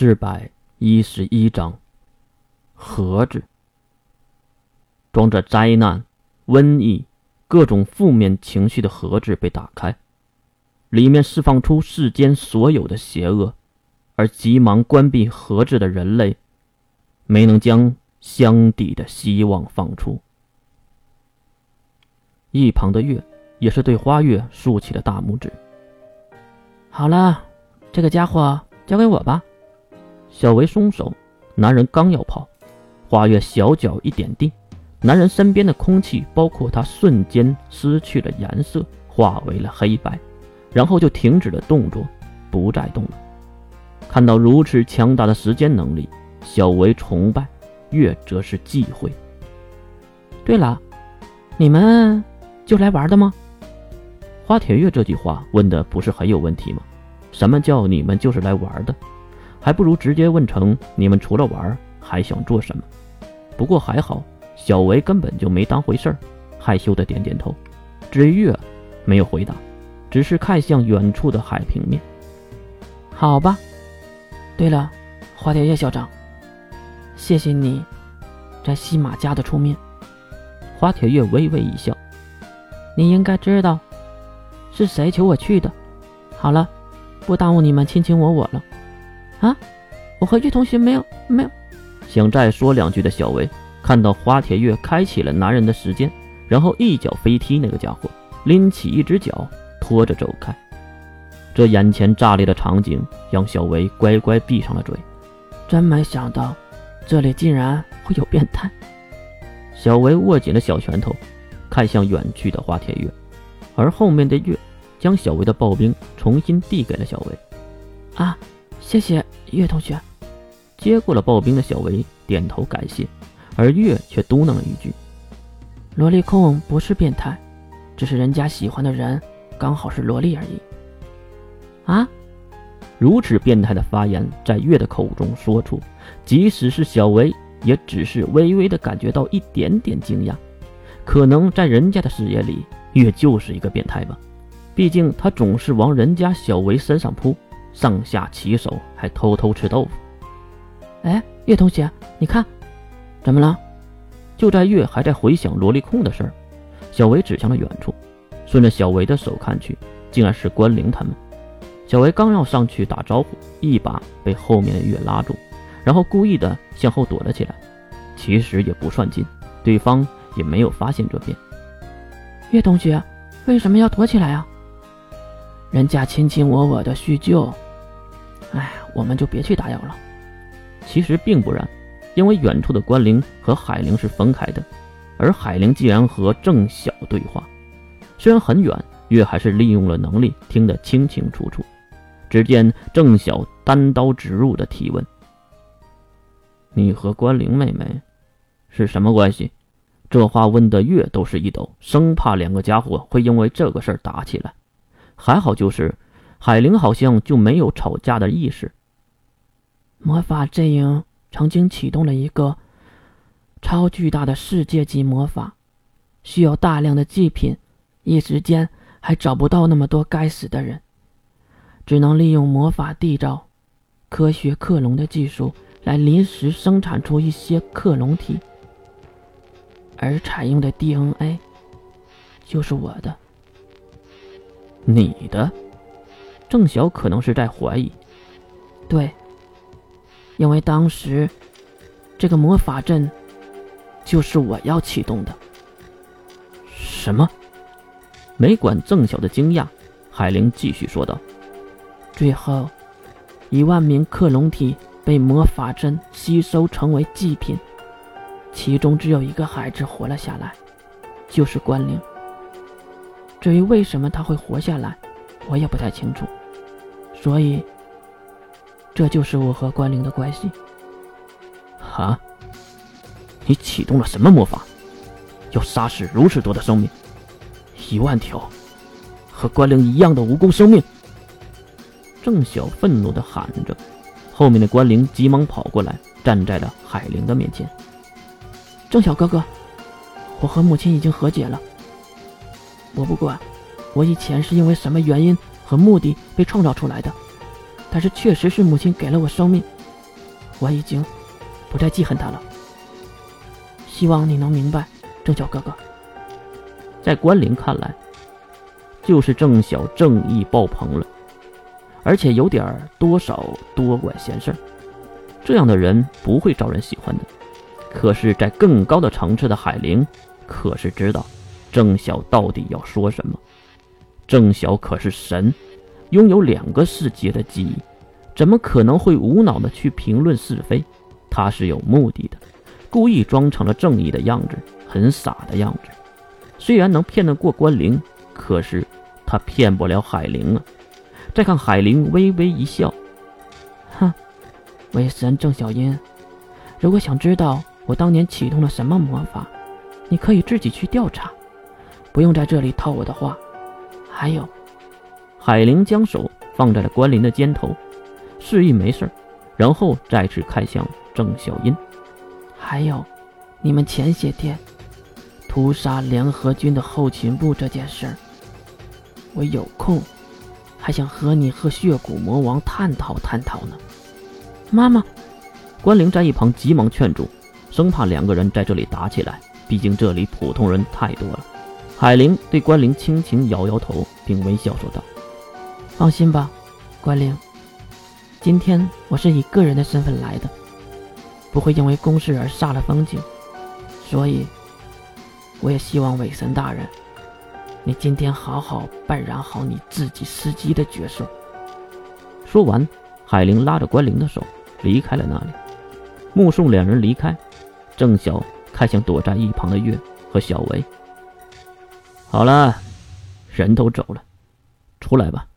四百一十一章，盒子装着灾难、瘟疫、各种负面情绪的盒子被打开，里面释放出世间所有的邪恶，而急忙关闭盒子的人类，没能将相抵的希望放出。一旁的月也是对花月竖起了大拇指。好了，这个家伙交给我吧。小维松手，男人刚要跑，花月小脚一点地，男人身边的空气，包括他，瞬间失去了颜色，化为了黑白，然后就停止了动作，不再动了。看到如此强大的时间能力，小维崇拜，月则是忌讳。对了，你们就来玩的吗？花铁月这句话问的不是很有问题吗？什么叫你们就是来玩的？还不如直接问成你们除了玩还想做什么？不过还好，小维根本就没当回事儿，害羞的点点头。至于月，没有回答，只是看向远处的海平面。好吧。对了，花铁月校长，谢谢你，在西马家的出面。花铁月微微一笑，你应该知道是谁求我去的。好了，不耽误你们卿卿我我了。啊！我和月同学没有没有。想再说两句的小薇，看到花铁月开启了男人的时间，然后一脚飞踢那个家伙，拎起一只脚拖着走开。这眼前炸裂的场景让小薇乖乖闭上了嘴。真没想到，这里竟然会有变态。小薇握紧了小拳头，看向远去的花铁月，而后面的月将小薇的刨冰重新递给了小薇。啊！谢谢月同学，接过了刨冰的小维点头感谢，而月却嘟囔了一句：“萝莉控不是变态，只是人家喜欢的人刚好是萝莉而已。”啊！如此变态的发言在月的口中说出，即使是小维也只是微微的感觉到一点点惊讶。可能在人家的视野里，月就是一个变态吧，毕竟他总是往人家小维身上扑。上下其手，还偷偷吃豆腐。哎，叶同学，你看，怎么了？就在月还在回想萝莉控的事儿，小维指向了远处，顺着小维的手看去，竟然是关灵他们。小维刚要上去打招呼，一把被后面的月拉住，然后故意的向后躲了起来。其实也不算近，对方也没有发现这边。月同学，为什么要躲起来啊？人家卿卿我我的叙旧，哎，我们就别去打扰了。其实并不然，因为远处的关灵和海灵是分开的，而海灵既然和郑晓对话，虽然很远，月还是利用了能力听得清清楚楚。只见郑晓单刀直入的提问：“你和关灵妹妹是什么关系？”这话问的月都是一抖，生怕两个家伙会因为这个事儿打起来。还好，就是海灵好像就没有吵架的意识。魔法阵营曾经启动了一个超巨大的世界级魔法，需要大量的祭品，一时间还找不到那么多该死的人，只能利用魔法缔造科学克隆的技术来临时生产出一些克隆体，而采用的 DNA 就是我的。你的郑晓可能是在怀疑，对，因为当时这个魔法阵就是我要启动的。什么？没管郑晓的惊讶，海灵继续说道：“最后，一万名克隆体被魔法阵吸收成为祭品，其中只有一个孩子活了下来，就是关灵。”至于为什么他会活下来，我也不太清楚。所以，这就是我和关灵的关系。哈，你启动了什么魔法，要杀死如此多的生命？一万条，和关灵一样的无辜生命！郑晓愤怒的喊着，后面的关灵急忙跑过来，站在了海灵的面前。郑晓哥哥，我和母亲已经和解了。我不管，我以前是因为什么原因和目的被创造出来的，但是确实是母亲给了我生命，我已经不再记恨他了。希望你能明白，郑晓哥哥。在关灵看来，就是郑晓正义爆棚了，而且有点多少多管闲事儿。这样的人不会招人喜欢的。可是，在更高的层次的海灵，可是知道郑晓到底要说什么。郑晓可是神，拥有两个世界的记忆，怎么可能会无脑的去评论是非？他是有目的的，故意装成了正义的样子，很傻的样子。虽然能骗得过关灵，可是他骗不了海灵啊！再看海灵微微一笑，哼，为神郑小音，如果想知道我当年启动了什么魔法，你可以自己去调查，不用在这里套我的话。还有，海玲将手放在了关林的肩头，示意没事然后再次看向郑小音。还有，你们前些天屠杀联合军的后勤部这件事儿，我有空还想和你和血骨魔王探讨探讨呢。妈妈，关灵在一旁急忙劝住，生怕两个人在这里打起来，毕竟这里普通人太多了。海玲对关灵轻轻摇摇头，并微笑说道：“放心吧，关灵。今天我是以个人的身份来的，不会因为公事而煞了风景。所以，我也希望伪神大人，你今天好好扮演好你自己司机的角色。”说完，海玲拉着关灵的手离开了那里。目送两人离开，郑晓看向躲在一旁的月和小维。好了，人都走了，出来吧。